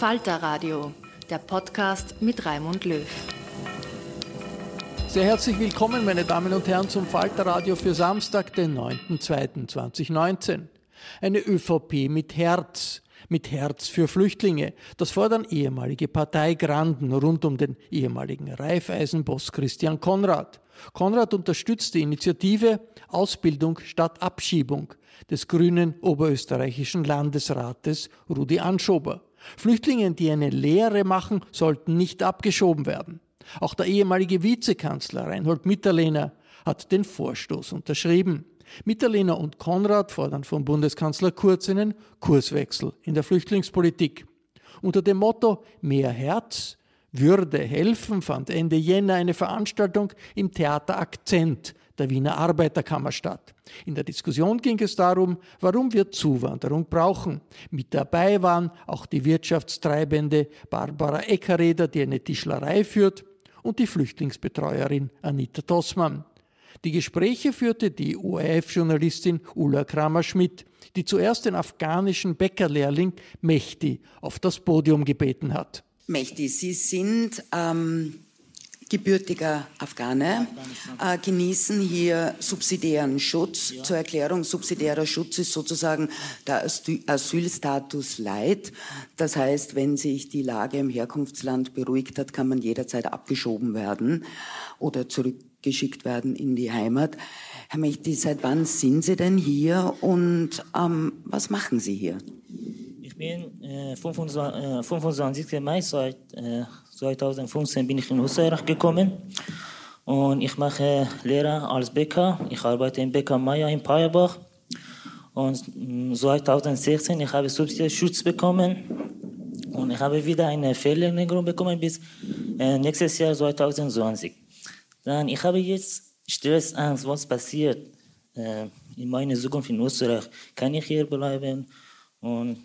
Falter Radio, der Podcast mit Raimund Löw. Sehr herzlich willkommen, meine Damen und Herren, zum Falterradio für Samstag, den 9.2.2019. Eine ÖVP mit Herz, mit Herz für Flüchtlinge. Das fordern ehemalige Parteigranden rund um den ehemaligen Raiffeisenboss Christian Konrad. Konrad unterstützt die Initiative Ausbildung statt Abschiebung des grünen oberösterreichischen Landesrates Rudi Anschober. Flüchtlinge, die eine Lehre machen, sollten nicht abgeschoben werden. Auch der ehemalige Vizekanzler Reinhold Mitterlehner hat den Vorstoß unterschrieben. Mitterlehner und Konrad fordern vom Bundeskanzler Kurz einen Kurswechsel in der Flüchtlingspolitik. Unter dem Motto Mehr Herz würde helfen fand Ende Jänner eine Veranstaltung im Theater Akzent der Wiener Arbeiterkammer statt. In der Diskussion ging es darum, warum wir Zuwanderung brauchen. Mit dabei waren auch die Wirtschaftstreibende Barbara Eckereder, die eine Tischlerei führt, und die Flüchtlingsbetreuerin Anita Tossmann. Die Gespräche führte die ORF-Journalistin Ulla Kramer-Schmidt, die zuerst den afghanischen Bäckerlehrling Mehdi auf das Podium gebeten hat. Mehdi, Sie sind ähm, gebürtiger Afghane, äh, genießen hier subsidiären Schutz. Ja. Zur Erklärung, subsidiärer Schutz ist sozusagen der Asylstatus Light. Das heißt, wenn sich die Lage im Herkunftsland beruhigt hat, kann man jederzeit abgeschoben werden oder zurückgeschickt werden in die Heimat. Herr Mechti, seit wann sind Sie denn hier und ähm, was machen Sie hier? Ich bin äh, 25, äh, 25. Mai seit äh, 2015 bin ich in Österreich gekommen und ich mache Lehre als Bäcker. Ich arbeite im Bäcker Meier in Payerbach. Und 2016 ich habe Subsidienschutz bekommen und ich habe wieder eine Fehlerlegung bekommen bis äh, nächstes Jahr 2020. Dann ich habe jetzt Stress, Angst, was passiert äh, in meiner Zukunft in Österreich. Kann ich hier bleiben? Und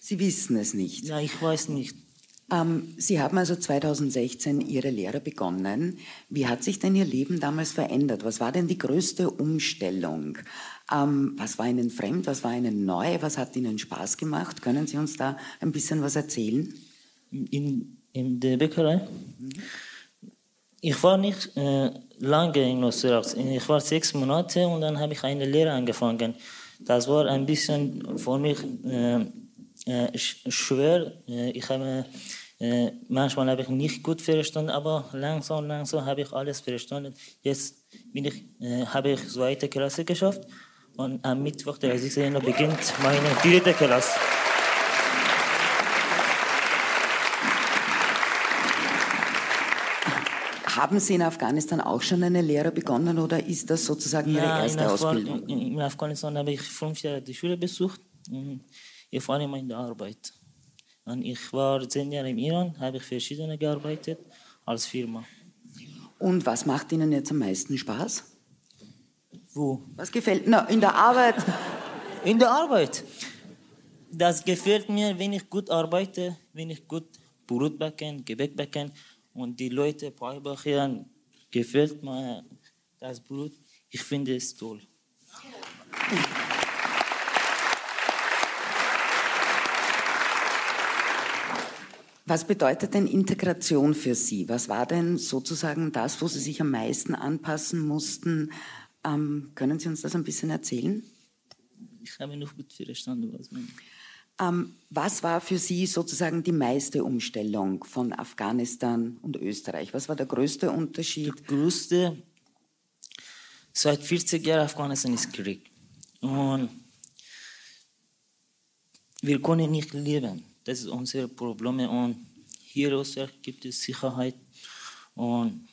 Sie wissen es nicht. Ja, ich weiß nicht. Ähm, Sie haben also 2016 Ihre Lehre begonnen. Wie hat sich denn Ihr Leben damals verändert? Was war denn die größte Umstellung? Ähm, was war Ihnen fremd? Was war Ihnen neu? Was hat Ihnen Spaß gemacht? Können Sie uns da ein bisschen was erzählen? In, in der Bäckerei? Mhm. Ich war nicht äh, lange in Österreich. Ich war sechs Monate und dann habe ich eine Lehre angefangen. Das war ein bisschen für mich äh, äh, schwer. Äh, ich habe äh, manchmal habe ich nicht gut verstanden, aber langsam, langsam habe ich alles verstanden. Jetzt bin ich, äh, habe ich zweite Klasse geschafft und am Mittwoch, der 16. beginnt meine dritte Klasse. Haben Sie in Afghanistan auch schon eine Lehre begonnen oder ist das sozusagen Ihre ja, erste in Ausbildung? In, in Afghanistan habe ich fünf Jahre die Schule besucht. Ich war immer in der Arbeit. Und ich war zehn Jahre im Iran, habe ich verschiedene gearbeitet als Firma. Und was macht Ihnen jetzt am meisten Spaß? Wo? Was gefällt Ihnen in der Arbeit? In der Arbeit. Das gefällt mir, wenn ich gut arbeite, wenn ich gut Brot backen, Gebäck backen und die Leute beibringen, gefällt mir das Brot. Ich finde es toll. Was bedeutet denn Integration für Sie? Was war denn sozusagen das, wo Sie sich am meisten anpassen mussten? Ähm, können Sie uns das ein bisschen erzählen? Ich habe noch gut verstanden, was man. Ähm, was war für Sie sozusagen die meiste Umstellung von Afghanistan und Österreich? Was war der größte Unterschied? Der größte, seit 40 Jahren Afghanistan ist Krieg. Und wir können nicht leben. Das ist unser Problem. Und hier Österreich gibt es Sicherheit. Und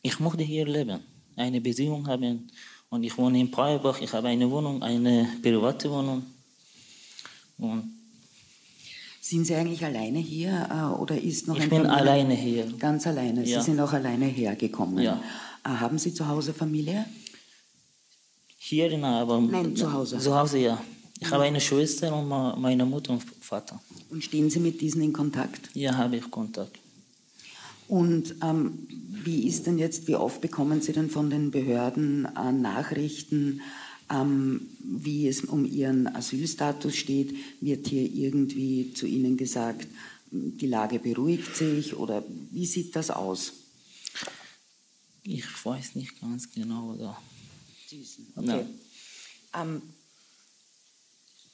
ich möchte hier leben, eine Beziehung haben. Und ich wohne in Paierbach. Ich habe eine Wohnung, eine private Wohnung. Und sind Sie eigentlich alleine hier äh, oder ist noch ich ein bin Familie- alleine hier. Ganz alleine. Ja. Sie sind auch alleine hergekommen. Ja. Äh, haben Sie zu Hause Familie? Hier in aber Nein, zu Hause. Zu Hause, ja. Ich habe eine Schwester und meine Mutter und Vater. Und stehen Sie mit diesen in Kontakt? Ja, habe ich Kontakt. Und ähm, wie ist denn jetzt, wie oft bekommen Sie denn von den Behörden äh, Nachrichten, ähm, wie es um Ihren Asylstatus steht? Wird hier irgendwie zu Ihnen gesagt, die Lage beruhigt sich oder wie sieht das aus? Ich weiß nicht ganz genau. Oder? Okay. Ähm,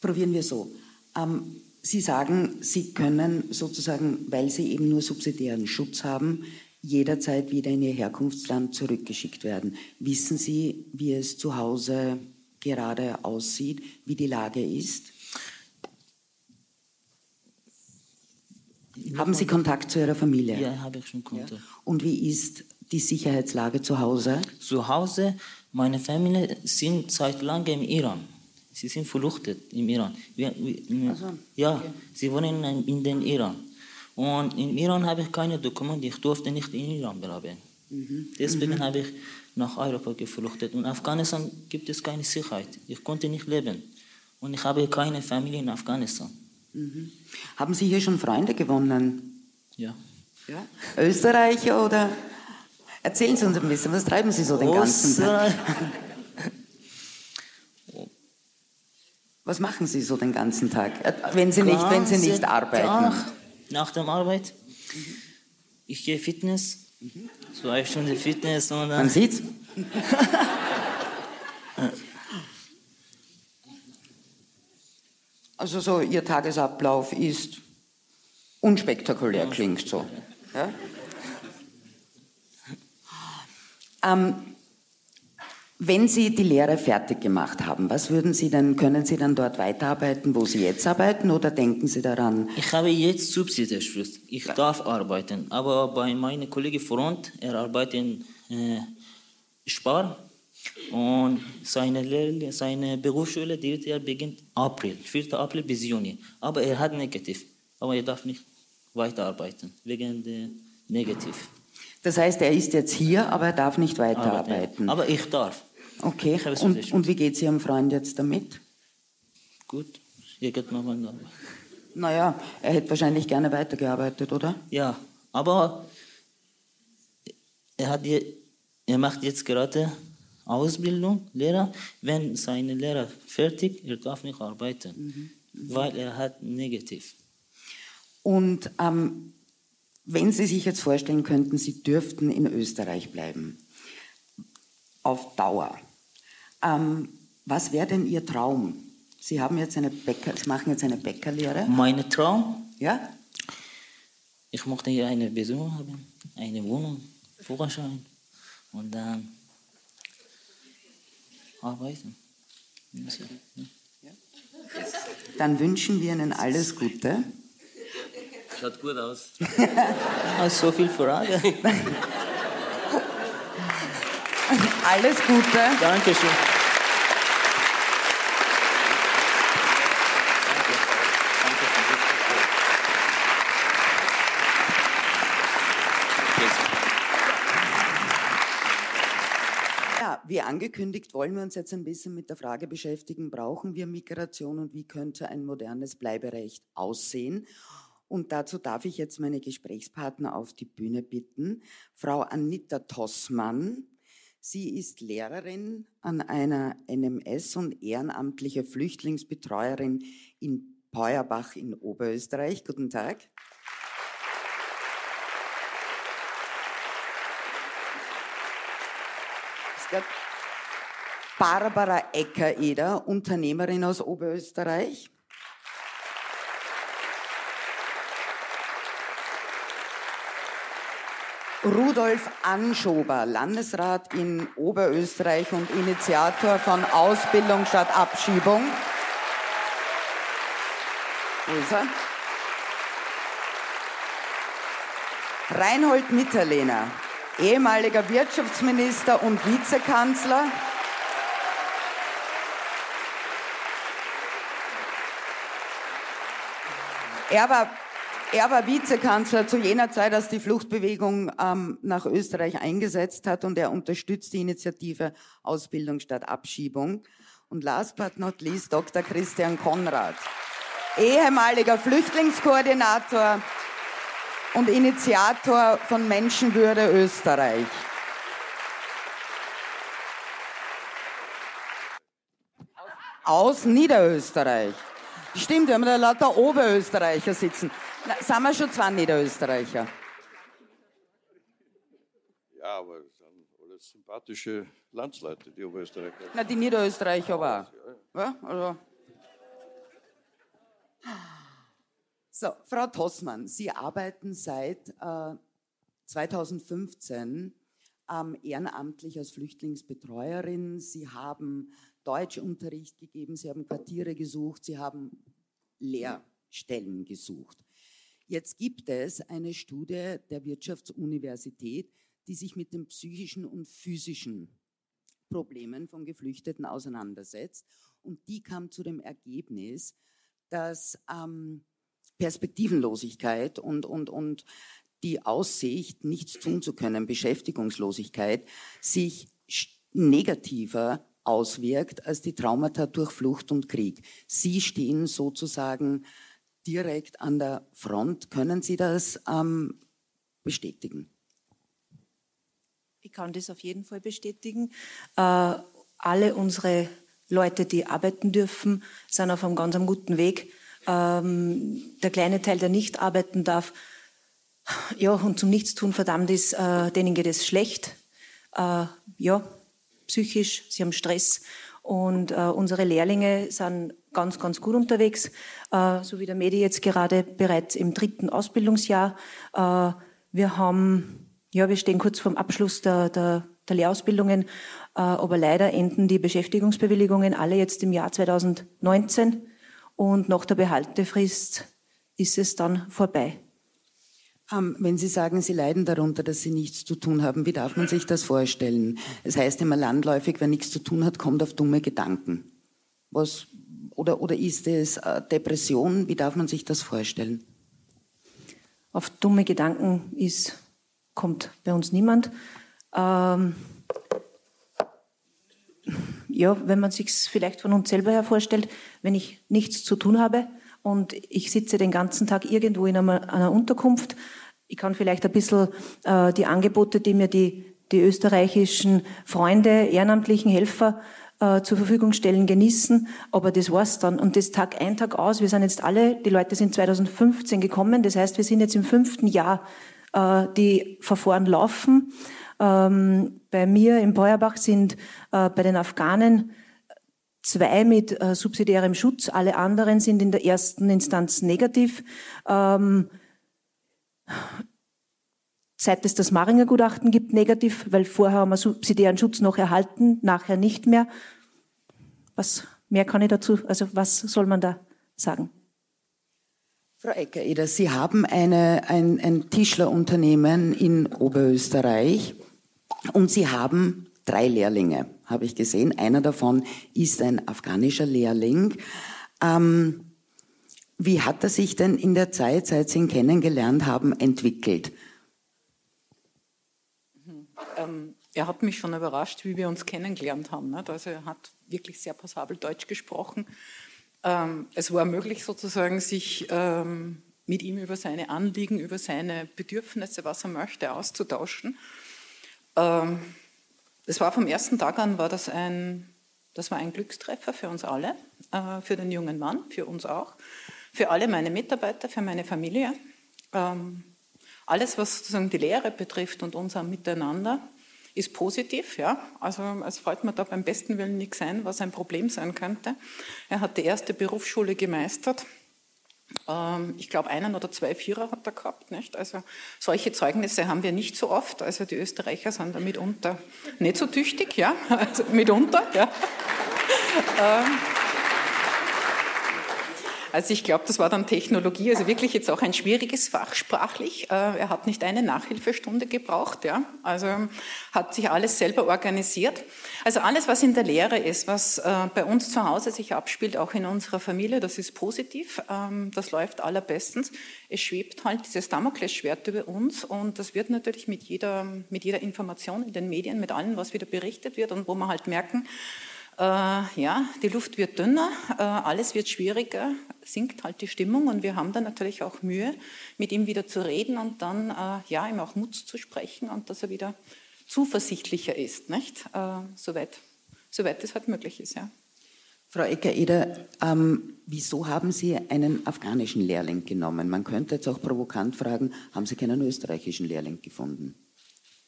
probieren wir so. Ähm, Sie sagen, Sie können sozusagen, weil Sie eben nur subsidiären Schutz haben, jederzeit wieder in Ihr Herkunftsland zurückgeschickt werden. Wissen Sie, wie es zu Hause gerade aussieht, wie die Lage ist? Haben Sie Kontakt zu Ihrer Familie? Ja, habe ich schon Kontakt. Und wie ist die Sicherheitslage zu Hause? Zu Hause, meine Familie sind seit langem im Iran. Sie sind verfluchtet im Iran. Wir, wir, Ja, sie wohnen in, in den Iran. Und im Iran habe ich keine Dokumente, ich durfte nicht in Iran bleiben. Deswegen habe ich nach Europa gefluchtet. Und in Afghanistan gibt es keine Sicherheit. Ich konnte nicht leben. Und ich habe keine Familie in Afghanistan. Haben Sie hier schon Freunde gewonnen? Ja. Ja. Österreicher oder? Erzählen Sie uns ein bisschen, was treiben Sie so den ganzen Tag? Was machen Sie so den ganzen Tag, äh, wenn Sie nicht, wenn Sie nicht arbeiten? Tag nach der Arbeit. Ich gehe Fitness. Zwei Stunden Fitness und Man dann. sieht's. Also so Ihr Tagesablauf ist unspektakulär, klingt so. Ja? Ähm, wenn Sie die Lehre fertig gemacht haben, was würden Sie denn, können Sie dann dort weiterarbeiten, wo Sie jetzt arbeiten, oder denken Sie daran, Ich habe jetzt Subsidienschluss. Ich darf arbeiten. Aber bei meinem Kollegen Front, er arbeitet in äh, Spar. Und seine, Lehr seine Berufsschule, die beginnt April, 4. April bis Juni. Aber er hat negativ. Aber er darf nicht weiterarbeiten, wegen der Negativ. das heißt, er ist jetzt hier, aber er darf nicht Arbeiten. weiterarbeiten? Aber ich darf. Okay, und, und wie geht es Ihrem Freund jetzt damit? Gut, irgendwann mal. Naja, er hätte wahrscheinlich gerne weitergearbeitet, oder? Ja, aber er, hat er macht jetzt gerade Ausbildung, Lehrer. Wenn seine Lehrer fertig, er darf nicht arbeiten, weil er hat negativ. Und ähm, wenn Sie sich jetzt vorstellen könnten, Sie dürften in Österreich bleiben, auf Dauer, ähm, was wäre denn Ihr Traum? Sie haben jetzt eine Bäcker, Sie machen jetzt eine Bäckerlehre, Mein Traum, ja? ich möchte hier eine Besuch haben, eine Wohnung, Führerschein und dann arbeiten. Dann wünschen wir Ihnen alles Gute. Schaut gut aus. Hast so viel Frage. Alles Gute. Dankeschön. Ja, wie angekündigt, wollen wir uns jetzt ein bisschen mit der Frage beschäftigen, brauchen wir Migration und wie könnte ein modernes Bleiberecht aussehen? Und dazu darf ich jetzt meine Gesprächspartner auf die Bühne bitten. Frau Anita Tossmann, Sie ist Lehrerin an einer NMS und ehrenamtliche Flüchtlingsbetreuerin in Peuerbach in Oberösterreich. Guten Tag. Barbara Ecker-Eder, Unternehmerin aus Oberösterreich. Rudolf Anschober, Landesrat in Oberösterreich und Initiator von Ausbildung statt Abschiebung. Wo ist er? Reinhold Mitterlehner, ehemaliger Wirtschaftsminister und Vizekanzler. Er war er war Vizekanzler zu jener Zeit, als die Fluchtbewegung ähm, nach Österreich eingesetzt hat und er unterstützt die Initiative Ausbildung statt Abschiebung. Und last but not least Dr. Christian Konrad, ehemaliger Flüchtlingskoordinator und Initiator von Menschenwürde Österreich. Aus Niederösterreich. Stimmt, wir haben da lauter Oberösterreicher sitzen. Na, sind wir schon zwei Niederösterreicher? Ja, aber das sind alles sympathische Landsleute, die Oberösterreicher. Na, die Niederösterreicher aber auch. Ja, also. So, Frau Tossmann, Sie arbeiten seit äh, 2015 ähm, ehrenamtlich als Flüchtlingsbetreuerin. Sie haben Deutschunterricht gegeben, Sie haben Quartiere gesucht, Sie haben Lehrstellen gesucht. Jetzt gibt es eine Studie der Wirtschaftsuniversität, die sich mit den psychischen und physischen Problemen von Geflüchteten auseinandersetzt. Und die kam zu dem Ergebnis, dass ähm, Perspektivenlosigkeit und, und, und die Aussicht, nichts tun zu können, Beschäftigungslosigkeit, sich negativer auswirkt als die Traumata durch Flucht und Krieg. Sie stehen sozusagen direkt an der Front. Können Sie das ähm, bestätigen? Ich kann das auf jeden Fall bestätigen. Äh, alle unsere Leute, die arbeiten dürfen, sind auf einem ganz guten Weg. Ähm, der kleine Teil, der nicht arbeiten darf, ja, und zum Nichtstun verdammt ist, äh, denen geht es schlecht. Äh, ja, psychisch, sie haben Stress. Und äh, unsere Lehrlinge sind ganz, ganz gut unterwegs, äh, so wie der Medi jetzt gerade bereits im dritten Ausbildungsjahr. Äh, wir haben, ja, wir stehen kurz vorm Abschluss der, der, der Lehrausbildungen, äh, aber leider enden die Beschäftigungsbewilligungen alle jetzt im Jahr 2019 und nach der Behaltefrist ist es dann vorbei. Ähm, wenn Sie sagen, Sie leiden darunter, dass Sie nichts zu tun haben, wie darf man sich das vorstellen? Es heißt immer landläufig, wer nichts zu tun hat, kommt auf dumme Gedanken. Was, oder, oder ist es Depression? Wie darf man sich das vorstellen? Auf dumme Gedanken ist, kommt bei uns niemand. Ähm, ja, wenn man sich vielleicht von uns selber her vorstellt, wenn ich nichts zu tun habe, und ich sitze den ganzen Tag irgendwo in einer, einer Unterkunft. Ich kann vielleicht ein bisschen äh, die Angebote, die mir die, die österreichischen Freunde, ehrenamtlichen Helfer äh, zur Verfügung stellen, genießen, aber das war's dann. Und das Tag ein, Tag aus. Wir sind jetzt alle, die Leute sind 2015 gekommen, das heißt, wir sind jetzt im fünften Jahr, äh, die Verfahren laufen. Ähm, bei mir im Beuerbach sind äh, bei den Afghanen zwei mit äh, subsidiärem Schutz, alle anderen sind in der ersten Instanz negativ. Ähm, seit es das Maringer Gutachten gibt, negativ, weil vorher haben wir subsidiären Schutz noch erhalten, nachher nicht mehr. Was mehr kann ich dazu, also was soll man da sagen? Frau Ecker-Eder, Sie haben eine, ein, ein Tischlerunternehmen in Oberösterreich und Sie haben drei Lehrlinge, habe ich gesehen. Einer davon ist ein afghanischer Lehrling. Ähm, wie hat er sich denn in der Zeit, seit Sie ihn kennengelernt haben, entwickelt? Ähm, er hat mich schon überrascht, wie wir uns kennengelernt haben. Nicht? Also er hat wirklich sehr passabel Deutsch gesprochen. Ähm, es war möglich sozusagen, sich ähm, mit ihm über seine Anliegen, über seine Bedürfnisse, was er möchte, auszutauschen. Ähm, das war vom ersten Tag an war das ein, das war ein Glückstreffer für uns alle, äh, für den jungen Mann, für uns auch, für alle meine Mitarbeiter, für meine Familie. Ähm, alles, was sozusagen die Lehre betrifft und unser Miteinander, ist positiv. Ja? Also es fällt mir da beim besten Willen nichts ein, was ein Problem sein könnte. Er hat die erste Berufsschule gemeistert. Ähm, ich glaube, einen oder zwei Vierer hat er gehabt. Nicht? Also solche Zeugnisse haben wir nicht so oft. Also die Österreicher sind da mitunter nicht so tüchtig, ja, also mitunter, ja. Also ich glaube, das war dann Technologie, also wirklich jetzt auch ein schwieriges Fach sprachlich. Äh, er hat nicht eine Nachhilfestunde gebraucht, ja. Also hat sich alles selber organisiert. Also alles, was in der Lehre ist, was äh, bei uns zu Hause sich abspielt, auch in unserer Familie, das ist positiv. Ähm, das läuft allerbestens. Es schwebt halt dieses Damoklesschwert über uns und das wird natürlich mit jeder, mit jeder Information in den Medien, mit allem, was wieder berichtet wird und wo wir halt merken, äh, ja, die Luft wird dünner, äh, alles wird schwieriger, sinkt halt die Stimmung und wir haben dann natürlich auch Mühe, mit ihm wieder zu reden und dann äh, ja, ihm auch Mut zu sprechen und dass er wieder zuversichtlicher ist, nicht? Äh, soweit, soweit es halt möglich ist, ja. Frau Ecker-Eder, ähm, wieso haben Sie einen afghanischen Lehrling genommen? Man könnte jetzt auch provokant fragen, haben Sie keinen österreichischen Lehrling gefunden?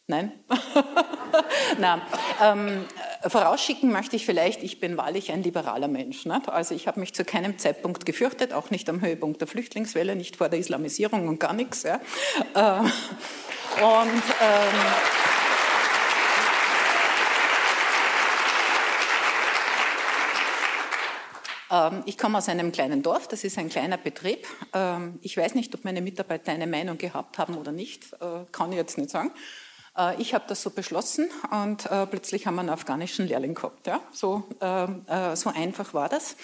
Nein. Nein. Ähm, vorausschicken möchte ich vielleicht, ich bin wahrlich ein liberaler Mensch. Nicht? Also ich habe mich zu keinem Zeitpunkt gefürchtet, auch nicht am Höhepunkt der Flüchtlingswelle, nicht vor der Islamisierung und gar nichts. Ja. Äh, und ähm, ähm, ich komme aus einem kleinen Dorf, das ist ein kleiner Betrieb. Ähm, ich weiß nicht, ob meine Mitarbeiter eine Meinung gehabt haben oder nicht, äh, kann ich jetzt nicht sagen. Äh, ich habe das so beschlossen und äh, plötzlich haben wir einen afghanischen Lehrling gehabt. Ja? So, äh, so einfach war das.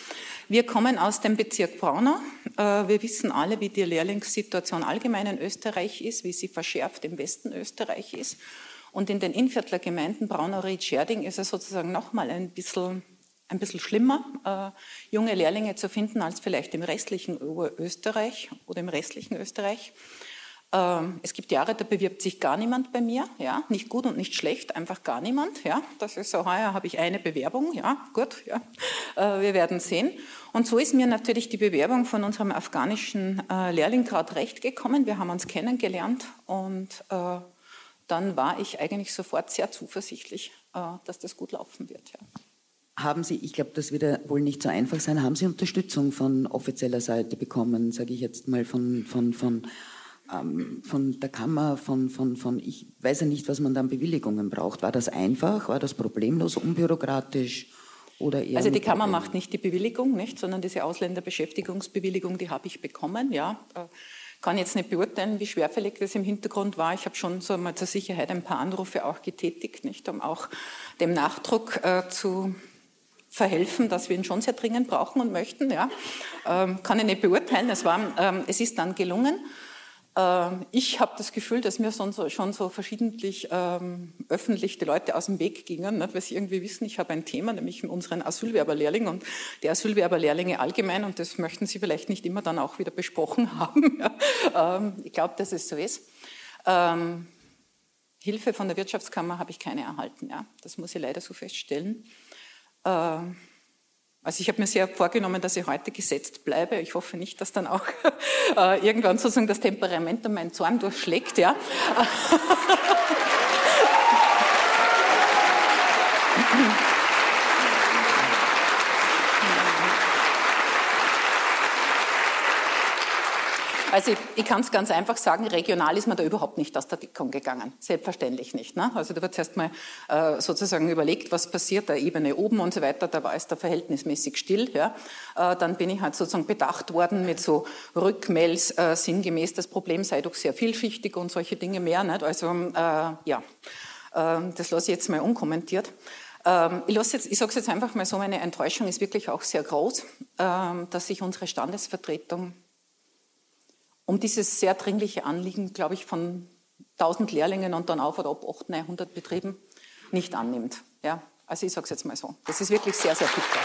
Wir kommen aus dem Bezirk Braunau. wir wissen alle, wie die Lehrlingssituation allgemein in Österreich ist, wie sie verschärft im Westen Österreich ist. Und in den Innviertler Gemeinden Braunau, Ried, Scherding ist es sozusagen nochmal ein bisschen, ein bisschen schlimmer, junge Lehrlinge zu finden als vielleicht im restlichen Österreich oder im restlichen Österreich. Ähm, es gibt Jahre, da bewirbt sich gar niemand bei mir, ja, nicht gut und nicht schlecht, einfach gar niemand, ja. Das ist so, heuer habe ich eine Bewerbung, ja, gut, ja. Äh, wir werden sehen. Und so ist mir natürlich die Bewerbung von unserem afghanischen äh, Lehrling gerade recht gekommen. Wir haben uns kennengelernt und äh, dann war ich eigentlich sofort sehr zuversichtlich, dass das gut laufen wird, ja. Haben Sie, ich glaube, das wird ja wohl nicht so einfach sein, haben Sie Unterstützung von offizieller Seite bekommen, sage ich jetzt mal von, von, von ähm, von der Kammer, von, von, von, ich weiß ja nicht, was man da an Bewilligungen braucht. War das einfach? War das problemlos, unbürokratisch? Oder eher also die Kammer Problem? macht nicht die Bewilligung, nicht, sondern diese Ausländerbeschäftigungsbewilligung, die habe ich bekommen. Ja, äh, kann jetzt nicht beurteilen, wie schwerfällig das im Hintergrund war. Ich habe schon so mal zur Sicherheit ein paar Anrufe auch getätigt, nicht, um auch dem Nachdruck äh, zu verhelfen, dass wir ihn schon sehr dringend brauchen und möchten. Ja, ähm, kann ich nicht beurteilen. Es war, ähm, es ist dann gelungen. Ähm, ich habe das Gefühl, dass mir schon so, verschiedentlich ähm, öffentlich die Leute aus dem Weg gingen, nicht? weil sie irgendwie wissen, ich habe ein Thema, nämlich unseren Asylwerberlehrling und die Asylwerberlehrlinge allgemein und das möchten sie vielleicht nicht immer dann auch wieder besprochen haben. Ja. Ähm, ich glaube, dass es so ist. Ähm, Hilfe von der Wirtschaftskammer habe ich keine erhalten. Ja. Das muss ich leider so feststellen. Ähm, also ich habe mir sehr vorgenommen, dass ich heute gesetzt bleibe. Ich hoffe nicht, dass dann auch äh, irgendwann sozusagen das Temperament und mein Zorn durchschlägt. Ja. Also ich, ich kann es ganz einfach sagen, regional ist man da überhaupt nicht aus der Deckung gegangen. Selbstverständlich nicht. Ne? Also da wird erst mal äh, sozusagen überlegt, was passiert, der Ebene oben und so weiter, da war es da verhältnismäßig still. Ja? Äh, dann bin ich halt sozusagen bedacht worden mit so Rückmails äh, sinngemäß, das Problem sei doch sehr vielschichtig und solche Dinge mehr. Nicht? Also äh, ja, äh, das lasse ich jetzt mal unkommentiert. Ähm, ich, ich sage es jetzt einfach mal so, meine Enttäuschung ist wirklich auch sehr groß, ähm, dass sich unsere Standesvertretung um dieses sehr dringliche Anliegen, glaube ich, von 1000 Lehrlingen und dann auf oder ab 800, 900 Betrieben nicht annimmt. Ja? Also ich sage es jetzt mal so. Das ist wirklich sehr, sehr bitter.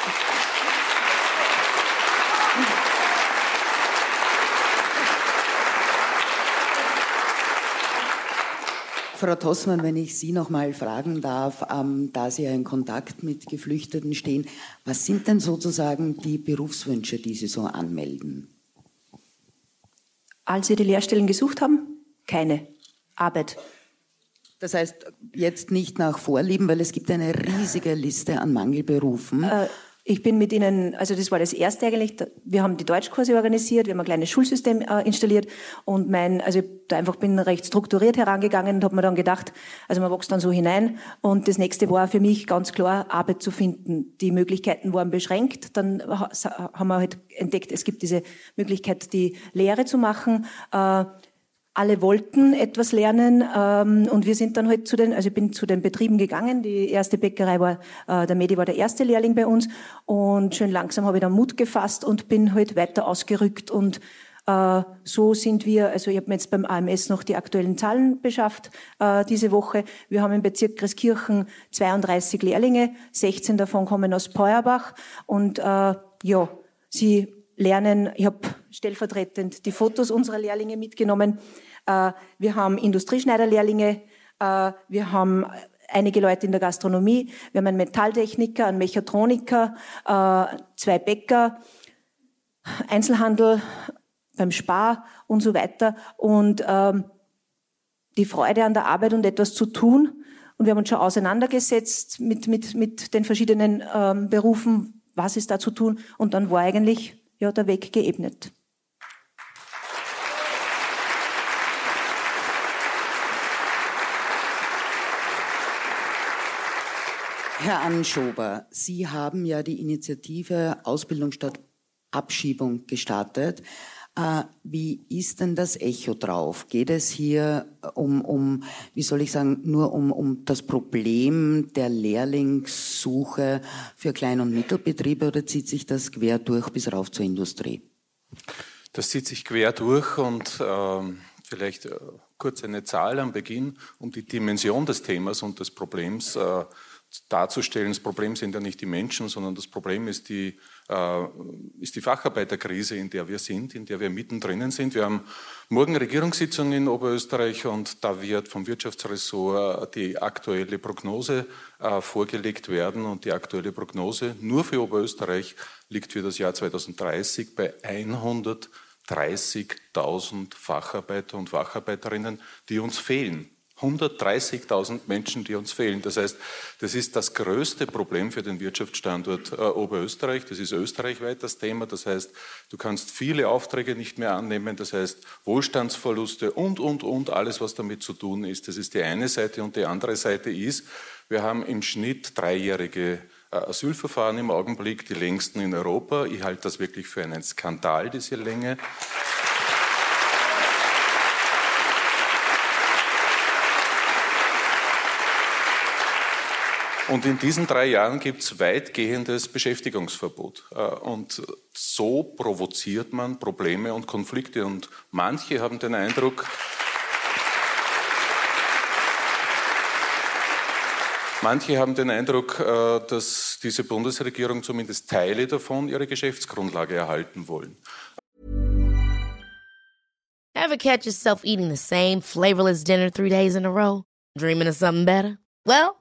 Frau Tossmann, wenn ich Sie noch mal fragen darf, ähm, da Sie ja in Kontakt mit Geflüchteten stehen, was sind denn sozusagen die Berufswünsche, die Sie so anmelden? Als wir die Lehrstellen gesucht haben, keine Arbeit. Das heißt, jetzt nicht nach Vorlieben, weil es gibt eine riesige Liste an Mangelberufen. Äh, ich bin mit ihnen, also das war das erste eigentlich. Wir haben die Deutschkurse organisiert, wir haben ein kleines Schulsystem äh, installiert und mein, also ich da einfach bin recht strukturiert herangegangen und habe mir dann gedacht, also man wächst dann so hinein und das nächste war für mich ganz klar Arbeit zu finden. Die Möglichkeiten waren beschränkt. Dann haben wir halt entdeckt, es gibt diese Möglichkeit, die Lehre zu machen. Alle wollten etwas lernen ähm, und wir sind dann halt zu den, also ich bin zu den Betrieben gegangen. Die erste Bäckerei war, äh, der Medi war der erste Lehrling bei uns und schön langsam habe ich dann Mut gefasst und bin halt weiter ausgerückt und äh, so sind wir, also ich habe mir jetzt beim AMS noch die aktuellen Zahlen beschafft äh, diese Woche. Wir haben im Bezirk Greskirchen 32 Lehrlinge, 16 davon kommen aus Peuerbach und äh, ja, sie lernen, ich habe stellvertretend die Fotos unserer Lehrlinge mitgenommen. Äh, wir haben Industrieschneiderlehrlinge, äh, wir haben einige Leute in der Gastronomie, wir haben einen Metalltechniker, einen Mechatroniker, äh, zwei Bäcker, Einzelhandel beim Spar und so weiter. Und ähm, die Freude an der Arbeit und etwas zu tun. Und wir haben uns schon auseinandergesetzt mit, mit, mit den verschiedenen ähm, Berufen, was ist da zu tun. Und dann war eigentlich ja, der Weg geebnet. Herr Anschober, Sie haben ja die Initiative Ausbildung statt Abschiebung gestartet. Äh, wie ist denn das Echo drauf? Geht es hier um, um wie soll ich sagen, nur um, um das Problem der Lehrlingssuche für Klein- und Mittelbetriebe oder zieht sich das quer durch bis rauf zur Industrie? Das zieht sich quer durch und ähm, vielleicht äh, kurz eine Zahl am Beginn, um die Dimension des Themas und des Problems äh, darzustellen. Das Problem sind ja nicht die Menschen, sondern das Problem ist die, äh, ist die Facharbeiterkrise, in der wir sind, in der wir mittendrin sind. Wir haben morgen Regierungssitzung in Oberösterreich und da wird vom Wirtschaftsressort die aktuelle Prognose äh, vorgelegt werden. Und die aktuelle Prognose nur für Oberösterreich liegt für das Jahr 2030 bei 130.000 Facharbeiter und Facharbeiterinnen, die uns fehlen. 130.000 Menschen, die uns fehlen. Das heißt, das ist das größte Problem für den Wirtschaftsstandort äh, Oberösterreich. Das ist österreichweit das Thema. Das heißt, du kannst viele Aufträge nicht mehr annehmen. Das heißt, Wohlstandsverluste und, und, und, alles, was damit zu tun ist. Das ist die eine Seite. Und die andere Seite ist, wir haben im Schnitt dreijährige äh, Asylverfahren im Augenblick, die längsten in Europa. Ich halte das wirklich für einen Skandal, diese Länge. Und in diesen drei Jahren gibt es weitgehendes Beschäftigungsverbot. Äh, und so provoziert man Probleme und Konflikte. Und manche haben den Eindruck, Manche haben den Eindruck, äh, dass diese Bundesregierung zumindest Teile davon ihre Geschäftsgrundlage erhalten wollen. Ever catch yourself eating the same flavorless dinner three days in a row? Dreaming of something better? Well,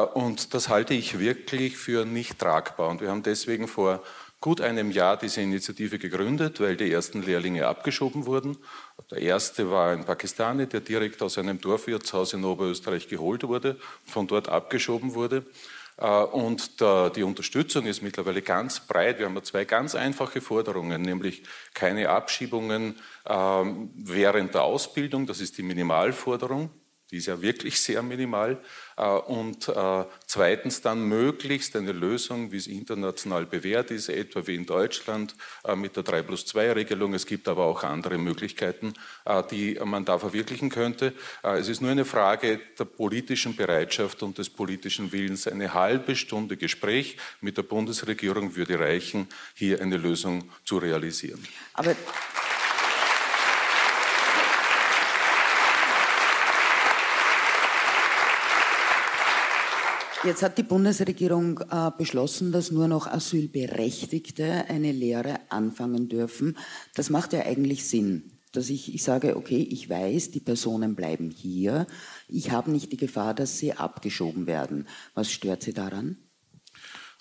Und das halte ich wirklich für nicht tragbar. Und wir haben deswegen vor gut einem Jahr diese Initiative gegründet, weil die ersten Lehrlinge abgeschoben wurden. Der erste war ein Pakistani, der direkt aus einem Dorfwirtshaus in Oberösterreich geholt wurde, von dort abgeschoben wurde. Äh, und die Unterstützung ist mittlerweile ganz breit. Wir haben zwei ganz einfache Forderungen, nämlich keine Abschiebungen ähm, während der Ausbildung, das ist die Minimalforderung die ist ja wirklich sehr minimal. Äh, und äh, zweitens dann möglichst eine Lösung, wie es international bewährt ist, etwa wie in Deutschland äh, mit der 3 plus 2 Regelung. Es gibt aber auch andere Möglichkeiten, die man da verwirklichen könnte. Es ist nur eine Frage der politischen Bereitschaft und des politischen Willens. Eine halbe Stunde Gespräch mit der Bundesregierung würde reichen, hier eine Lösung zu realisieren. Aber Jetzt hat die Bundesregierung äh, beschlossen, dass nur noch Asylberechtigte eine Lehre anfangen dürfen. Das macht ja eigentlich Sinn, dass ich, ich sage, okay, ich weiß, die Personen bleiben hier. Ich habe nicht die Gefahr, dass sie abgeschoben werden. Was stört Sie daran?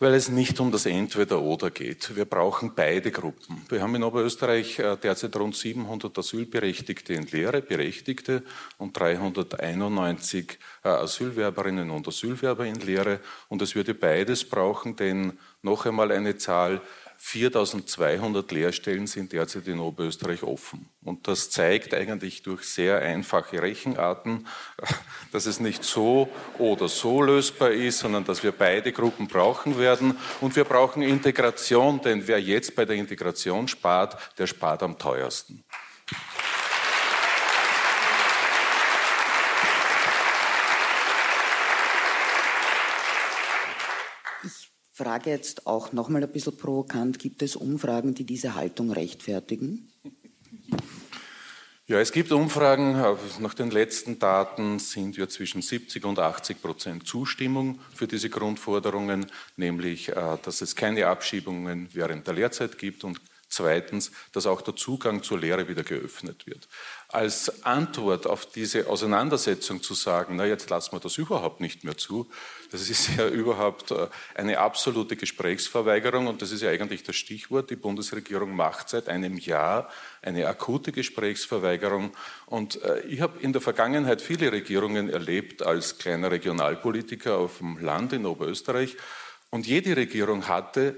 Weil es nicht um das Entweder-Oder geht. Wir brauchen beide Gruppen. Wir haben in Oberösterreich äh, derzeit rund 700 Asylberechtigte in Lehre, Berechtigte und 391 äh, Asylwerberinnen und Asylwerber in Lehre. Und es würde beides brauchen, denn noch einmal eine Zahl, 4200 Lehrstellen sind derzeit in Oberösterreich offen. Und das zeigt eigentlich durch sehr einfache Rechenarten, dass es nicht so oder so lösbar ist, sondern dass wir beide Gruppen brauchen werden. Und wir brauchen Integration, denn wer jetzt bei der Integration spart, der spart am teuersten. Frage jetzt auch noch mal ein bisschen provokant, gibt es Umfragen, die diese Haltung rechtfertigen? Ja, es gibt Umfragen. Nach den letzten Daten sind wir zwischen 70 und 80 Prozent Zustimmung für diese Grundforderungen, nämlich, äh, dass es keine Abschiebungen während der Lehrzeit gibt und zweitens, dass auch der Zugang zur Lehre wieder geöffnet wird als Antwort auf diese Auseinandersetzung zu sagen, na jetzt lassen wir das überhaupt nicht mehr zu, das ist ja überhaupt äh, eine absolute Gesprächsverweigerung und das ist ja eigentlich das Stichwort. Die Bundesregierung macht seit einem Jahr eine akute Gesprächsverweigerung und äh, ich habe in der Vergangenheit viele Regierungen erlebt als kleiner Regionalpolitiker auf dem Land in Oberösterreich und jede Regierung hatte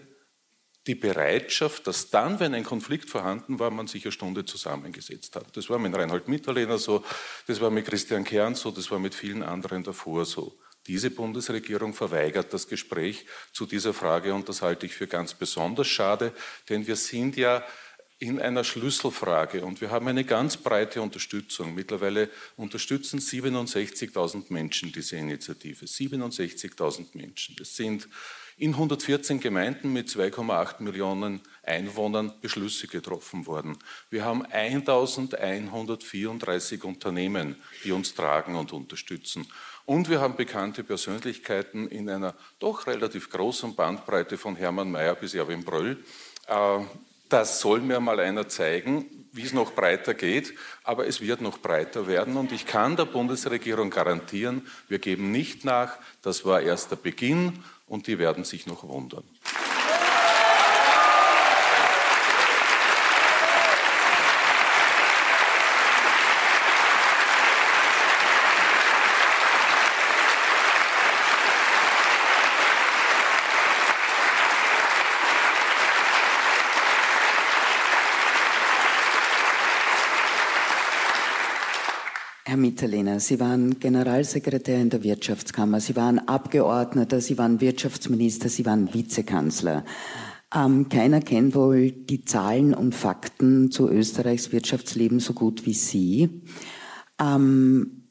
die Bereitschaft, dass dann, wenn ein Konflikt vorhanden war, man sich eine Stunde zusammengesetzt hat. Das war mit Reinhold Mitterlehner so, das war mit Christian Kern so, das war mit vielen anderen davor so. Diese Bundesregierung verweigert das Gespräch zu dieser Frage und das halte ich für ganz besonders schade, denn wir sind ja in einer Schlüsselfrage und wir haben eine ganz breite Unterstützung. Mittlerweile unterstützen 67.000 Menschen diese Initiative. 67.000 Menschen. Das sind in 114 Gemeinden mit 2,8 Millionen Einwohnern Beschlüsse getroffen worden. Wir haben 1134 Unternehmen, die uns tragen und unterstützen. Und wir haben bekannte Persönlichkeiten in einer doch relativ großen Bandbreite von Hermann Mayer bis Erwin Bröll. Äh, das soll mir mal einer zeigen, wie es noch breiter geht, aber es wird noch breiter werden und ich kann der Bundesregierung garantieren, wir geben nicht nach, das war erst der Beginn und die werden sich noch wundern. Mitterlehner, Sie waren Generalsekretär in der Wirtschaftskammer, Sie waren Abgeordneter, Sie waren Wirtschaftsminister, Sie waren Vizekanzler. Ähm, keiner kennt wohl die Zahlen und Fakten zu Österreichs Wirtschaftsleben so gut wie Sie. Ähm,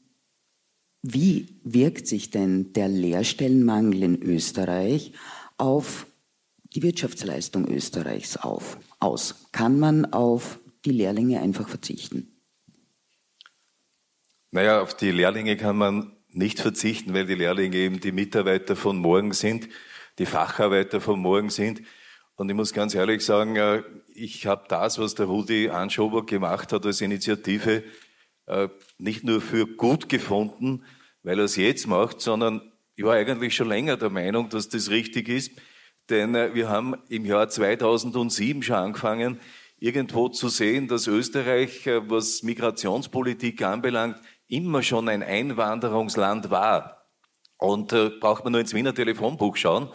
wie wirkt sich denn der Lehrstellenmangel in Österreich auf die Wirtschaftsleistung Österreichs auf, aus? Kann man auf die Lehrlinge einfach verzichten? Naja, auf die Lehrlinge kann man nicht verzichten, weil die Lehrlinge eben die Mitarbeiter von morgen sind, die Facharbeiter von morgen sind. Und ich muss ganz ehrlich sagen, äh, ich habe das, was der Rudi Anschober gemacht hat als Initiative, äh, nicht nur für gut gefunden, weil er es jetzt macht, sondern ich war eigentlich schon länger der Meinung, dass das richtig ist. Denn äh, wir haben im Jahr 2007 schon angefangen, irgendwo zu sehen, dass Österreich, was Migrationspolitik anbelangt, immer schon ein Einwanderungsland war. Und äh, braucht man nur ins Wiener Telefonbuch schauen.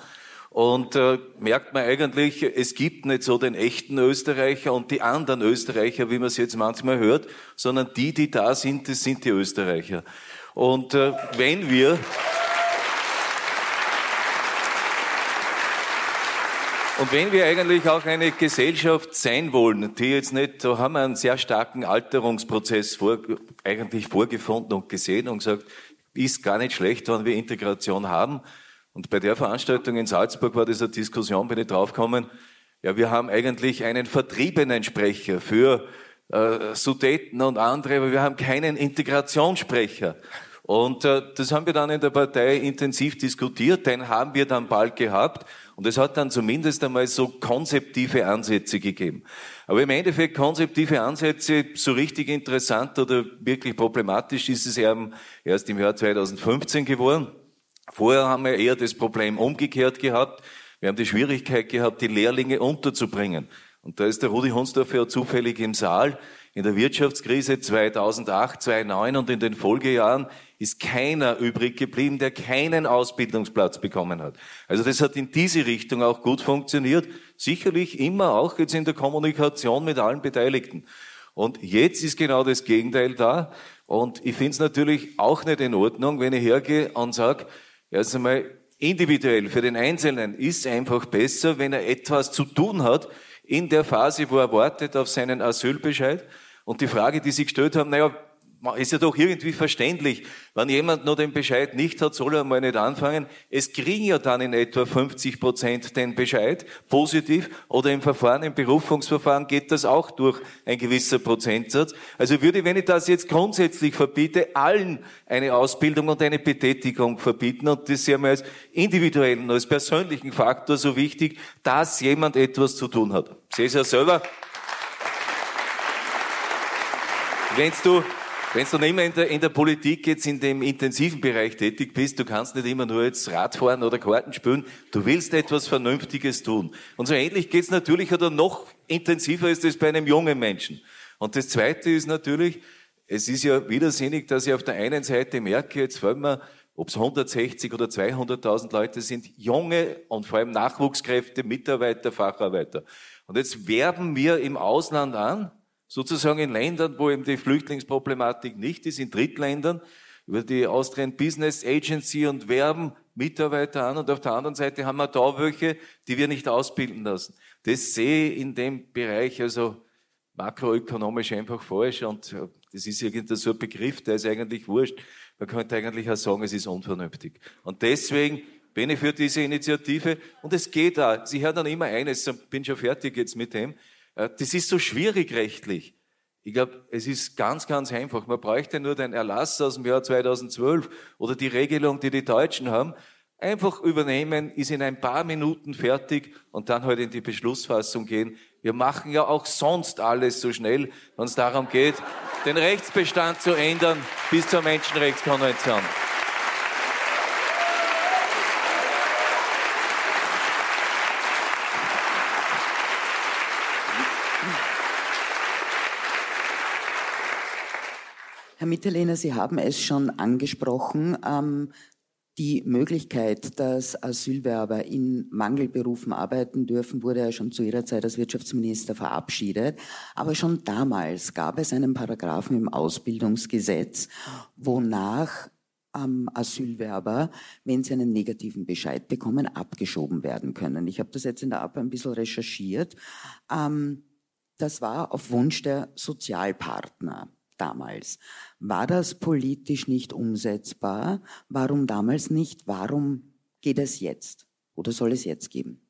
Und äh, merkt man eigentlich, es gibt nicht so den echten Österreicher und die anderen Österreicher, wie man es jetzt manchmal hört, sondern die, die da sind, das sind die Österreicher. Und äh, wenn wir Und wenn wir eigentlich auch eine Gesellschaft sein wollen, die jetzt nicht, da haben wir einen sehr starken Alterungsprozess vor, eigentlich vorgefunden und gesehen und gesagt, ist gar nicht schlecht, wenn wir Integration haben. Und bei der Veranstaltung in Salzburg war diese Diskussion, bin ich draufgekommen, ja, wir haben eigentlich einen vertriebenen Sprecher für äh, Sudeten und andere, aber wir haben keinen Integrationssprecher. Und äh, das haben wir dann in der Partei intensiv diskutiert, den haben wir dann bald gehabt. Und es hat dann zumindest einmal so konzeptive Ansätze gegeben. Aber im Endeffekt konzeptive Ansätze, so richtig interessant oder wirklich problematisch ist es erst im Jahr 2015 geworden. Vorher haben wir eher das Problem umgekehrt gehabt. Wir haben die Schwierigkeit gehabt, die Lehrlinge unterzubringen. Und da ist der Rudi Hunsdorf ja zufällig im Saal. In der Wirtschaftskrise 2008, 2009 und in den Folgejahren ist keiner übrig geblieben, der keinen Ausbildungsplatz bekommen hat. Also das hat in diese Richtung auch gut funktioniert. Sicherlich immer auch jetzt in der Kommunikation mit allen Beteiligten. Und jetzt ist genau das Gegenteil da. Und ich finde es natürlich auch nicht in Ordnung, wenn ich hergehe und sage, erst einmal individuell für den Einzelnen ist einfach besser, wenn er etwas zu tun hat in der Phase, wo er wartet auf seinen Asylbescheid. Und die Frage, die Sie gestellt haben, naja, ist ja doch irgendwie verständlich. Wenn jemand nur den Bescheid nicht hat, soll er mal nicht anfangen. Es kriegen ja dann in etwa 50 Prozent den Bescheid, positiv, oder im Verfahren, im Berufungsverfahren geht das auch durch ein gewisser Prozentsatz. Also würde, wenn ich das jetzt grundsätzlich verbiete, allen eine Ausbildung und eine Betätigung verbieten, und das sehen wir als individuellen, als persönlichen Faktor so wichtig, dass jemand etwas zu tun hat. Ich sehe ja selber. Wenn du wenn du nicht immer in der, in der Politik jetzt in dem intensiven Bereich tätig bist, du kannst nicht immer nur jetzt Radfahren oder Karten spielen, du willst etwas Vernünftiges tun. Und so ähnlich geht's natürlich oder noch intensiver ist es bei einem jungen Menschen. Und das Zweite ist natürlich, es ist ja widersinnig, dass ich auf der einen Seite merke, jetzt vor allem, ob es 160 oder 200.000 Leute sind, junge und vor allem Nachwuchskräfte, Mitarbeiter, Facharbeiter. Und jetzt werben wir im Ausland an, sozusagen in Ländern, wo eben die Flüchtlingsproblematik nicht ist, in Drittländern, über die Austrian Business Agency und werben Mitarbeiter an und auf der anderen Seite haben wir da welche, die wir nicht ausbilden lassen. Das sehe ich in dem Bereich also makroökonomisch einfach falsch und äh, das ist irgendwie so ein Begriff, der ist eigentlich wurscht. Man könnte eigentlich auch sagen, es ist unvernünftig. Und deswegen bin ich für diese Initiative und es geht da. Sie hören dann immer eines, bin schon fertig jetzt mit dem, das ist so schwierig rechtlich. Ich glaube, es ist ganz, ganz einfach. Man bräuchte nur den Erlass aus dem Jahr 2012 oder die Regelung, die die Deutschen haben. Einfach übernehmen, ist in ein paar Minuten fertig und dann halt in die Beschlussfassung gehen. Wir machen ja auch sonst alles so schnell, wenn es darum geht, den Rechtsbestand zu ändern bis zur Menschenrechtskonvention. Herr Mitterlehner, Sie haben es schon angesprochen. Ähm, die Möglichkeit, dass Asylwerber in Mangelberufen arbeiten dürfen, wurde ja schon zu Ihrer Zeit als Wirtschaftsminister verabschiedet. Aber schon damals gab es einen Paragraphen im Ausbildungsgesetz, wonach ähm, Asylwerber, wenn sie einen negativen Bescheid bekommen, abgeschoben werden können. Ich habe das jetzt in der APA ein bisschen recherchiert. Ähm, das war auf Wunsch der Sozialpartner damals. War das politisch nicht umsetzbar? Warum damals nicht? Warum geht es jetzt? Oder soll es jetzt geben?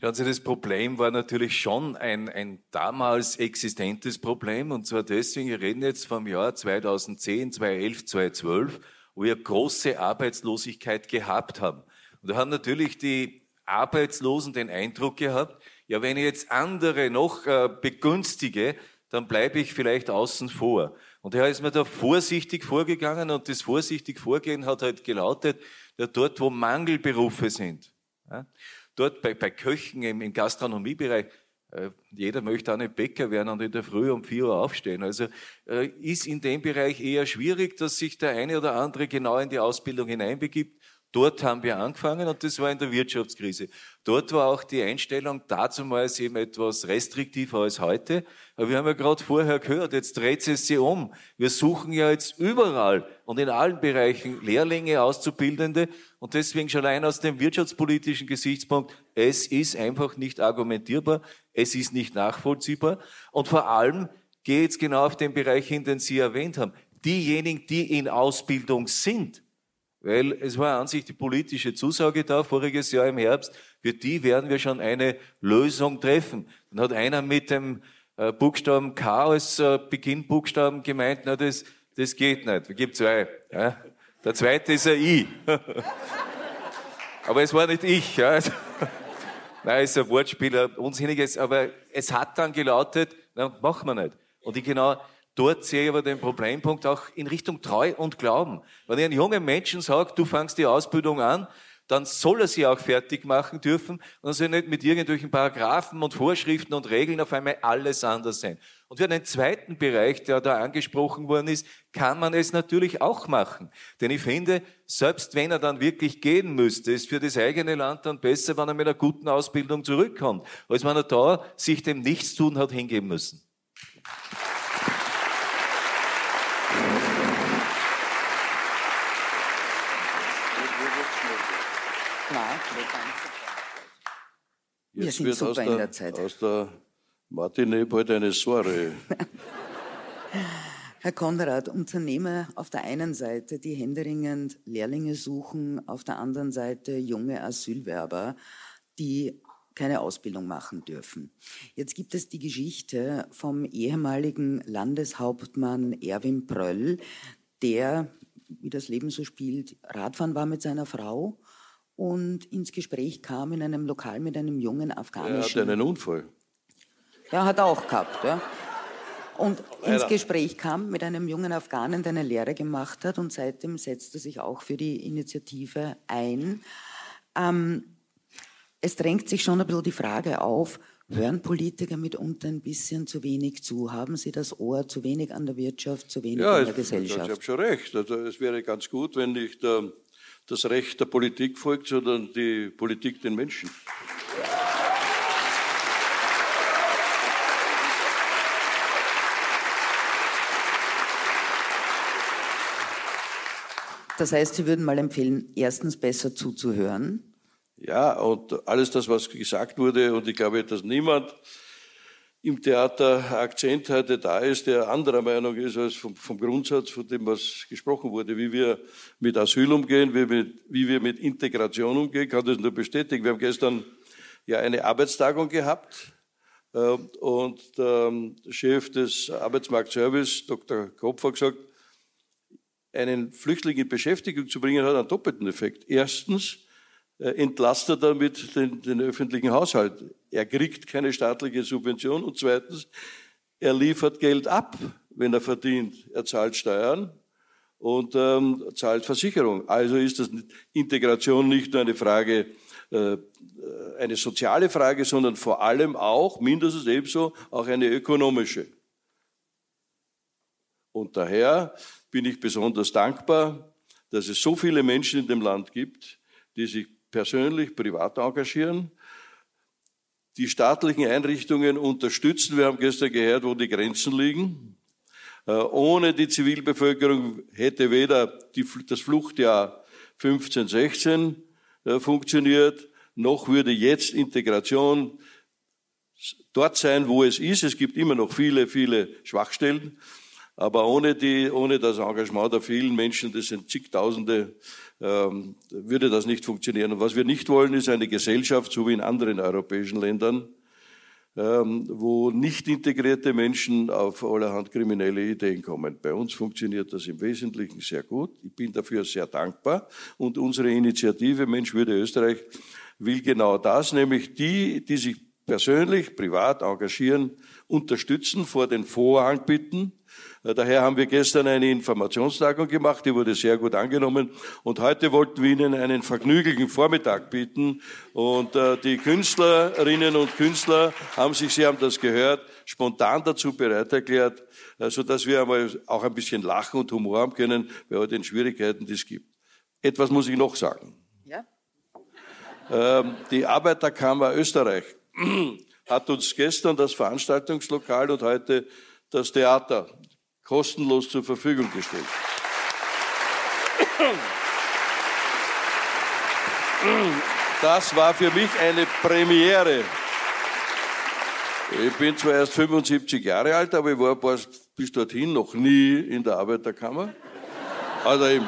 Schauen Sie, das Problem war natürlich schon ein, ein damals existentes Problem. Und zwar deswegen, wir reden jetzt vom Jahr 2010, 2011, 2012, wo wir große Arbeitslosigkeit gehabt haben. Und da haben natürlich die Arbeitslosen den Eindruck gehabt, ja, wenn ich jetzt andere noch äh, begünstige, dann bleibe ich vielleicht außen vor. Und er ist mir da vorsichtig vorgegangen und das vorsichtig Vorgehen hat halt gelautet, ja, dort, wo Mangelberufe sind, ja, dort bei, bei Köchen im, im Gastronomiebereich, äh, jeder möchte auch nicht Bäcker werden und in der Früh um vier Uhr aufstehen. Also äh, ist in dem Bereich eher schwierig, dass sich der eine oder andere genau in die Ausbildung hineinbegibt. Dort haben wir angefangen und das war in der Wirtschaftskrise. Dort war auch die Einstellung dazumals eben etwas restriktiver als heute. Aber wir haben ja gerade vorher gehört, jetzt dreht es sich um. Wir suchen ja jetzt überall und in allen Bereichen Lehrlinge, Auszubildende und deswegen schon allein aus dem wirtschaftspolitischen Gesichtspunkt, es ist einfach nicht argumentierbar, es ist nicht nachvollziehbar und vor allem geht es genau auf den Bereich hin, den Sie erwähnt haben. Diejenigen, die in Ausbildung sind, weil es war an sich die politische Zusage da, voriges Jahr im Herbst, für die werden wir schon eine Lösung treffen. Dann hat einer mit dem äh, Buchstaben K als äh, Beginnbuchstaben gemeint, na, das, das geht nicht. Es gibt zwei. Ja. Der zweite ist ein I. aber es war nicht ich. Ja. Also, nein, ist ein Wortspieler, unsinniges, aber es hat dann gelautet, na, machen wir nicht. Und ich genau, Dort sehe ich aber den Problempunkt auch in Richtung Treu und Glauben. Wenn ich einem jungen Menschen sage, du fangst die Ausbildung an, dann soll er sie auch fertig machen dürfen und soll nicht mit irgendwelchen Paragraphen und Vorschriften und Regeln auf einmal alles anders sein. Und für einen zweiten Bereich, der da angesprochen worden ist, kann man es natürlich auch machen. Denn ich finde, selbst wenn er dann wirklich gehen müsste, ist für das eigene Land dann besser, wenn er mit einer guten Ausbildung zurückkommt, als wenn er da sich dem Nichtstun hat hingeben müssen. Wir Jetzt sind wird super aus in der, der Zeit. Aus der Martin bald eine Säure. Herr Konrad, Unternehmer auf der einen Seite, die händeringend Lehrlinge suchen, auf der anderen Seite junge Asylwerber, die keine Ausbildung machen dürfen. Jetzt gibt es die Geschichte vom ehemaligen Landeshauptmann Erwin Pröll, der, wie das Leben so spielt, Radfahren war mit seiner Frau und ins Gespräch kam in einem Lokal mit einem jungen afghanischen. Er hat einen Unfall. Ja, hat er auch gehabt, ja. Und ins Gespräch kam mit einem jungen Afghanen, der eine Lehre gemacht hat und seitdem setzt er sich auch für die Initiative ein. Ähm, es drängt sich schon ein bisschen die Frage auf, hören Politiker mitunter ein bisschen zu wenig zu? Haben sie das Ohr zu wenig an der Wirtschaft, zu wenig ja, an der Gesellschaft? Ich habe schon recht. Also es wäre ganz gut, wenn nicht äh, das Recht der Politik folgt, sondern die Politik den Menschen. Das heißt, Sie würden mal empfehlen, erstens besser zuzuhören. Ja, und alles das, was gesagt wurde, und ich glaube, dass niemand im Theater Akzent heute da ist, der anderer Meinung ist als vom, vom, Grundsatz, von dem, was gesprochen wurde, wie wir mit Asyl umgehen, wie, mit, wie wir mit Integration umgehen, kann das nur bestätigen. Wir haben gestern ja eine Arbeitstagung gehabt äh, und der Chef des Arbeitsmarktservice, Dr. Kopf, hat gesagt, einen Flüchtling in Beschäftigung zu bringen, hat einen doppelten Effekt. Erstens entlastet er damit den, den öffentlichen Haushalt. Er kriegt keine staatliche Subvention. Und zweitens, er liefert Geld ab, wenn er verdient. Er zahlt Steuern und ähm, zahlt Versicherung. Also ist das Integration nicht nur eine Frage, äh, eine soziale Frage, sondern vor allem auch, mindestens ebenso, auch eine ökonomische. Und daher bin ich besonders dankbar, dass es so viele Menschen in dem Land gibt, die sich persönlich, privat engagieren, die staatlichen Einrichtungen unterstützen. Wir haben gestern gehört, wo die Grenzen liegen. Äh, ohne die Zivilbevölkerung hätte weder die, das Fluchtjahr 15, 16 äh, funktioniert, noch würde jetzt Integration dort sein, wo es ist. Es gibt immer noch viele, viele Schwachstellen. Aber ohne, die, ohne das Engagement der vielen Menschen, das sind zigtausende, ähm, würde das nicht funktionieren. Und was wir nicht wollen, ist eine Gesellschaft, so wie in anderen europäischen Ländern, ähm, wo nicht integrierte Menschen auf allerhand kriminelle Ideen kommen. Bei uns funktioniert das im Wesentlichen sehr gut. Ich bin dafür sehr dankbar. Und unsere Initiative Mensch würde Österreich will genau das, nämlich die, die sich persönlich, privat engagieren, unterstützen, vor den Vorhang bitten, daher haben wir gestern eine Informationstagung gemacht, die wurde sehr gut angenommen. Und heute wollten wir Ihnen einen vergnüglichen Vormittag bieten. Und äh, die Künstlerinnen und Künstler haben sich, Sie haben das gehört, spontan dazu bereit erklärt, äh, sodass wir einmal auch ein bisschen lachen und Humor haben können bei all den Schwierigkeiten, die es gibt. Etwas muss ich noch sagen. Ja? Ähm, die Arbeiterkammer Österreich hat uns gestern das Veranstaltungslokal und heute das Theater kostenlos zur Verfügung gestellt. Das war für mich eine Premiere. Ich bin zwar erst 75 Jahre alt, aber ich war bis dorthin noch nie in der Arbeiterkammer. Also im,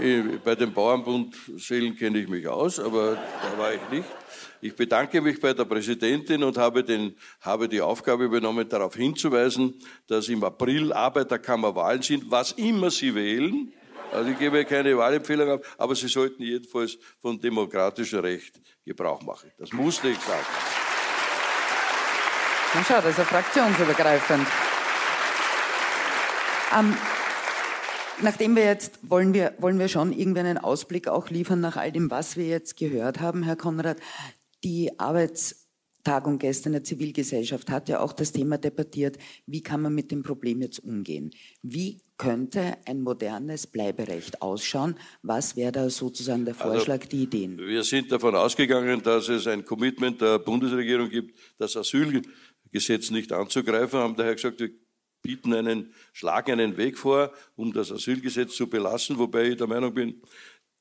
im, bei den Bauernbundsälen kenne ich mich aus, aber da war ich nicht. Ich bedanke mich bei der Präsidentin und habe, den, habe die Aufgabe übernommen, darauf hinzuweisen, dass im April Arbeiterkammerwahlen sind, was immer Sie wählen. Also ich gebe keine Wahlempfehlung ab, aber Sie sollten jedenfalls von demokratischem Recht Gebrauch machen. Das musste ich sagen. Na schau, das ist ja fraktionsübergreifend. Ähm, nachdem wir jetzt, wollen wir, wollen wir schon irgendwie einen Ausblick auch liefern nach all dem, was wir jetzt gehört haben, Herr Konrad. Die Arbeitstagung gestern der Zivilgesellschaft hat ja auch das Thema debattiert, wie kann man mit dem Problem jetzt umgehen? Wie könnte ein modernes Bleiberecht ausschauen? Was wäre da sozusagen der also, Vorschlag, also, die Ideen? Wir sind davon ausgegangen, dass es ein Commitment der Bundesregierung gibt, das Asyl Gesetz nicht anzugreifen, haben daher gesagt, wir bieten einen, schlagen einen Weg vor, um das Asylgesetz zu belassen, wobei ich der Meinung bin,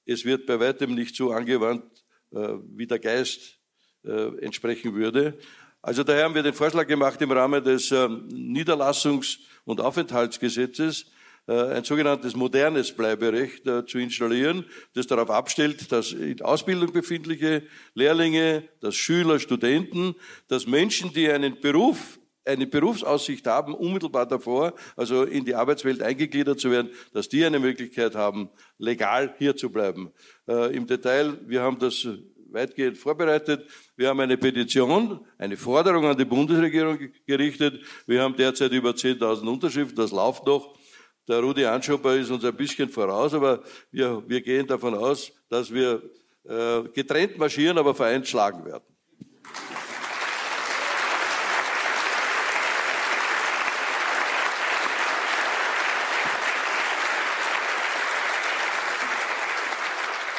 es wird bei weitem nicht so angewandt, äh, wie der Geist entsprechen würde. Also daher haben wir den Vorschlag gemacht, im Rahmen des äh, Niederlassungs- und Aufenthaltsgesetzes äh, ein sogenanntes modernes Bleiberecht äh, zu installieren, das darauf abstellt, dass in Ausbildung befindliche Lehrlinge, dass Schüler, Studenten, dass Menschen, die einen Beruf eine Berufsaussicht haben, unmittelbar davor, also in die Arbeitswelt eingegliedert zu werden, dass die eine Möglichkeit haben, legal hier zu bleiben. Äh, Im Detail, wir haben das weitgehend vorbereitet. Wir haben eine Petition, eine Forderung an die Bundesregierung gerichtet. Wir haben derzeit über 10.000 Unterschriften, das läuft noch. Der Rudi Anschopper ist uns ein bisschen voraus, aber wir, wir gehen davon aus, dass wir äh, getrennt marschieren, aber vereint schlagen werden.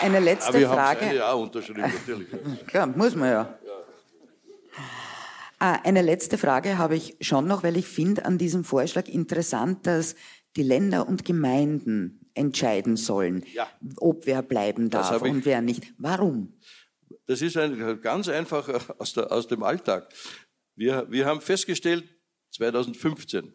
Eine letzte aber wir Frage. Haben ja unterschrieben, natürlich. Klar, muss man ja. Ah, eine letzte Frage habe ich schon noch, weil ich finde an diesem Vorschlag interessant, dass die Länder und Gemeinden entscheiden sollen, ja. ob wer bleiben darf und wer nicht. Warum? Das ist ein, ganz einfach aus, der, aus dem Alltag. Wir, wir haben festgestellt, 2015,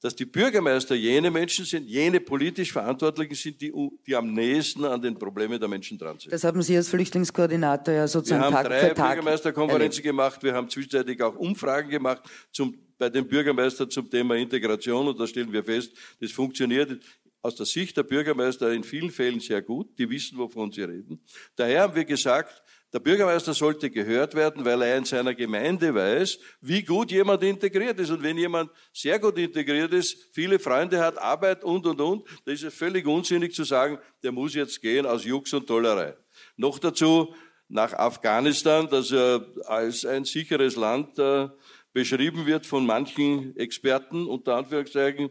dass die Bürgermeister jene Menschen sind, jene politisch Verantwortlichen sind, die, die am nächsten an den Problemen der Menschen dran sind. Das haben Sie als Flüchtlingskoordinator ja sozusagen Tag für Tag. Wir haben drei Bürgermeisterkonferenzen gemacht, wir haben zwischenzeitlich auch Umfragen gemacht zum bei den Bürgermeistern zum Thema Integration und da stellen wir fest, das funktioniert aus der Sicht der Bürgermeister in vielen Fällen sehr gut. Die wissen, wovon sie reden. Daher haben wir gesagt, der Bürgermeister sollte gehört werden, weil er in seiner Gemeinde weiß, wie gut jemand integriert ist. Und wenn jemand sehr gut integriert ist, viele Freunde hat, Arbeit und, und, und, dann ist es völlig unsinnig zu sagen, der muss jetzt gehen aus Jux und Tollerei. Noch dazu nach Afghanistan, das als ein sicheres Land äh, beschrieben wird von manchen Experten, unter Anführungszeichen.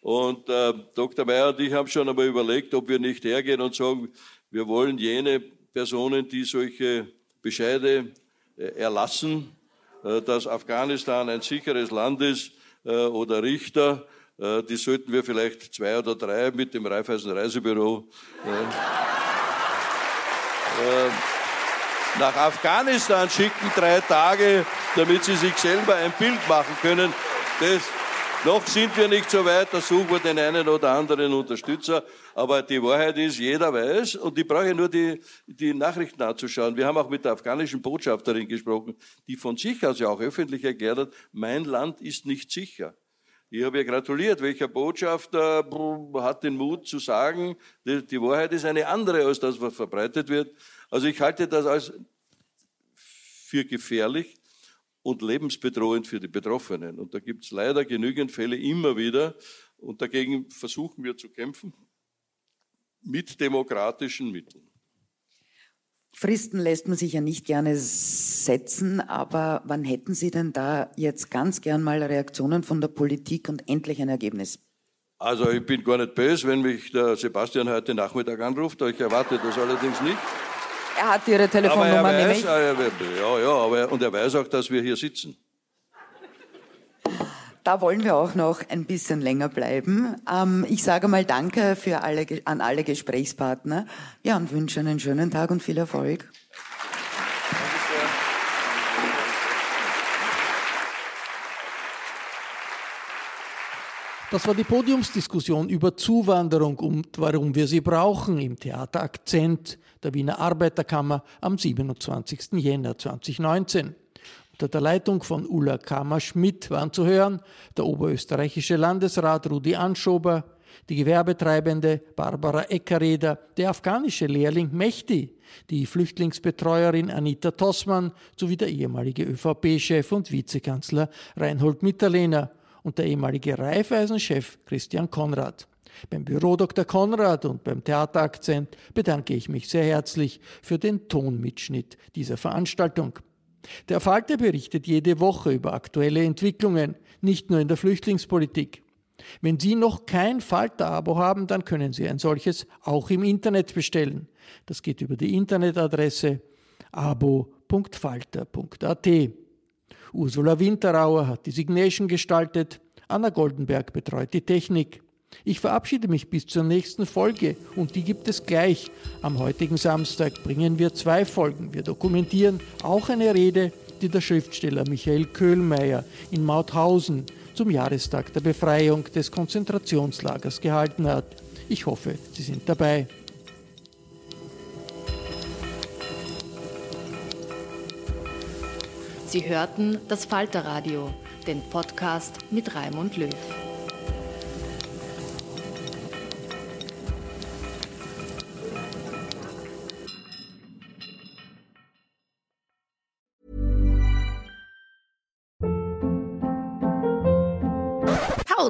Und äh, Dr. Meyer und ich haben schon einmal überlegt, ob wir nicht hergehen und sagen, wir wollen jene Personen, die solche Bescheide äh, erlassen, äh, dass Afghanistan ein sicheres Land ist äh, oder Richter, die sollten wir vielleicht zwei oder drei mit dem Raiffeisen Reisebüro nach Afghanistan schicken, drei Tage, damit sie sich selber ein Bild machen können. Das, noch sind wir nicht so weit, da suchen wir den einen oder anderen Unterstützer. Aber die Wahrheit ist, jeder weiß, und ich brauche nur die, die Nachrichten anzuschauen. Wir haben auch mit der afghanischen Botschafterin gesprochen, die von sich aus ja auch öffentlich erklärt hat, mein Land ist nicht sicher. Ich habe ihr gratuliert, welcher Botschafter hat den Mut zu sagen, die, die Wahrheit ist eine andere als das, was verbreitet wird. Also ich halte das als für gefährlich und lebensbedrohend für die Betroffenen. Und da gibt es leider genügend Fälle immer wieder. Und dagegen versuchen wir zu kämpfen mit demokratischen Mitteln. Fristen lässt man sich ja nicht gerne setzen, aber wann hätten Sie denn da jetzt ganz gern mal Reaktionen von der Politik und endlich ein Ergebnis? Also ich bin gar nicht böse, wenn mich der Sebastian heute Nachmittag anruft. Ich erwarte das allerdings nicht. Er hat Ihre Telefonnummer aber er nämlich. weiß, äh, ja, ja, aber, und er weiß auch, dass wir hier sitzen. Da wollen wir auch noch ein bisschen länger bleiben. Ähm, ich sage mal Danke für alle, an alle Gesprächspartner. Ja, und wünsche einen schönen Tag und viel Erfolg. Das war die Podiumsdiskussion über Zuwanderung und warum wir sie brauchen im Theater Akzent der Wiener Arbeiterkammer am 27. Jänner 2019. Unter der Leitung von Ulla Kammer-Schmidt waren zu hören der oberösterreichische Landesrat Rudi Anschober, die Gewerbetreibende Barbara Eckereder, der afghanische Lehrling Mehdi, die Flüchtlingsbetreuerin Anita Tossmann sowie der ehemalige ÖVP-Chef und Vizekanzler Reinhold Mitterlehner und der ehemalige Raiffeisen-Chef Christian Konrad. Beim Büro Dr. Konrad und beim Theaterakzent bedanke ich mich sehr herzlich für den Tonmitschnitt dieser Veranstaltung. Der Falter berichtet jede Woche über aktuelle Entwicklungen, nicht nur in der Flüchtlingspolitik. Wenn Sie noch kein Falter-Abo haben, dann können Sie ein solches auch im Internet bestellen. Das geht über die Internetadresse abo.falter.at. Ursula Winterauer hat die Signation gestaltet, Anna Goldenberg betreut die Technik. Ich verabschiede mich bis zur nächsten Folge und die gibt es gleich. Am heutigen Samstag bringen wir zwei Folgen. Wir dokumentieren auch eine Rede, die der Schriftsteller Michael Köhlmeier in Mauthausen zum Jahrestag der Befreiung des Konzentrationslagers gehalten hat. Ich hoffe, Sie sind dabei. Sie hörten das Falterradio, den Podcast mit Raimund Löw.